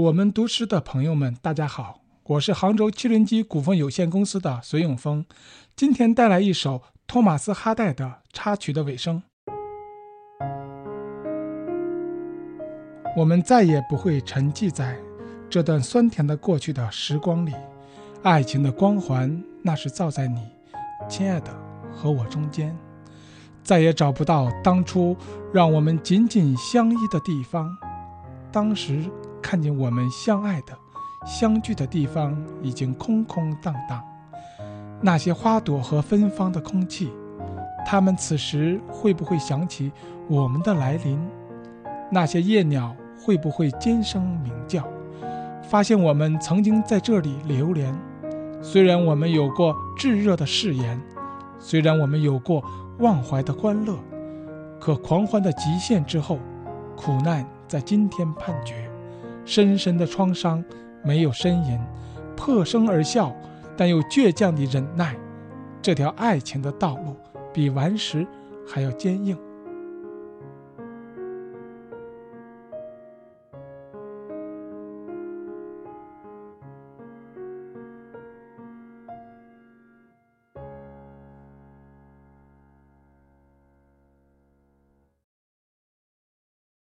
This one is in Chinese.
我们读诗的朋友们，大家好，我是杭州汽轮机股份有限公司的隋永峰，今天带来一首托马斯·哈代的插曲的尾声。我们再也不会沉寂在这段酸甜的过去的时光里，爱情的光环那是照在你，亲爱的和我中间，再也找不到当初让我们紧紧相依的地方。当时看见我们相爱的、相聚的地方已经空空荡荡，那些花朵和芬芳的空气，它们此时会不会想起我们的来临？那些夜鸟。会不会尖声鸣叫，发现我们曾经在这里流连？虽然我们有过炙热的誓言，虽然我们有过忘怀的欢乐，可狂欢的极限之后，苦难在今天判决。深深的创伤没有呻吟，破声而笑，但又倔强的忍耐。这条爱情的道路比顽石还要坚硬。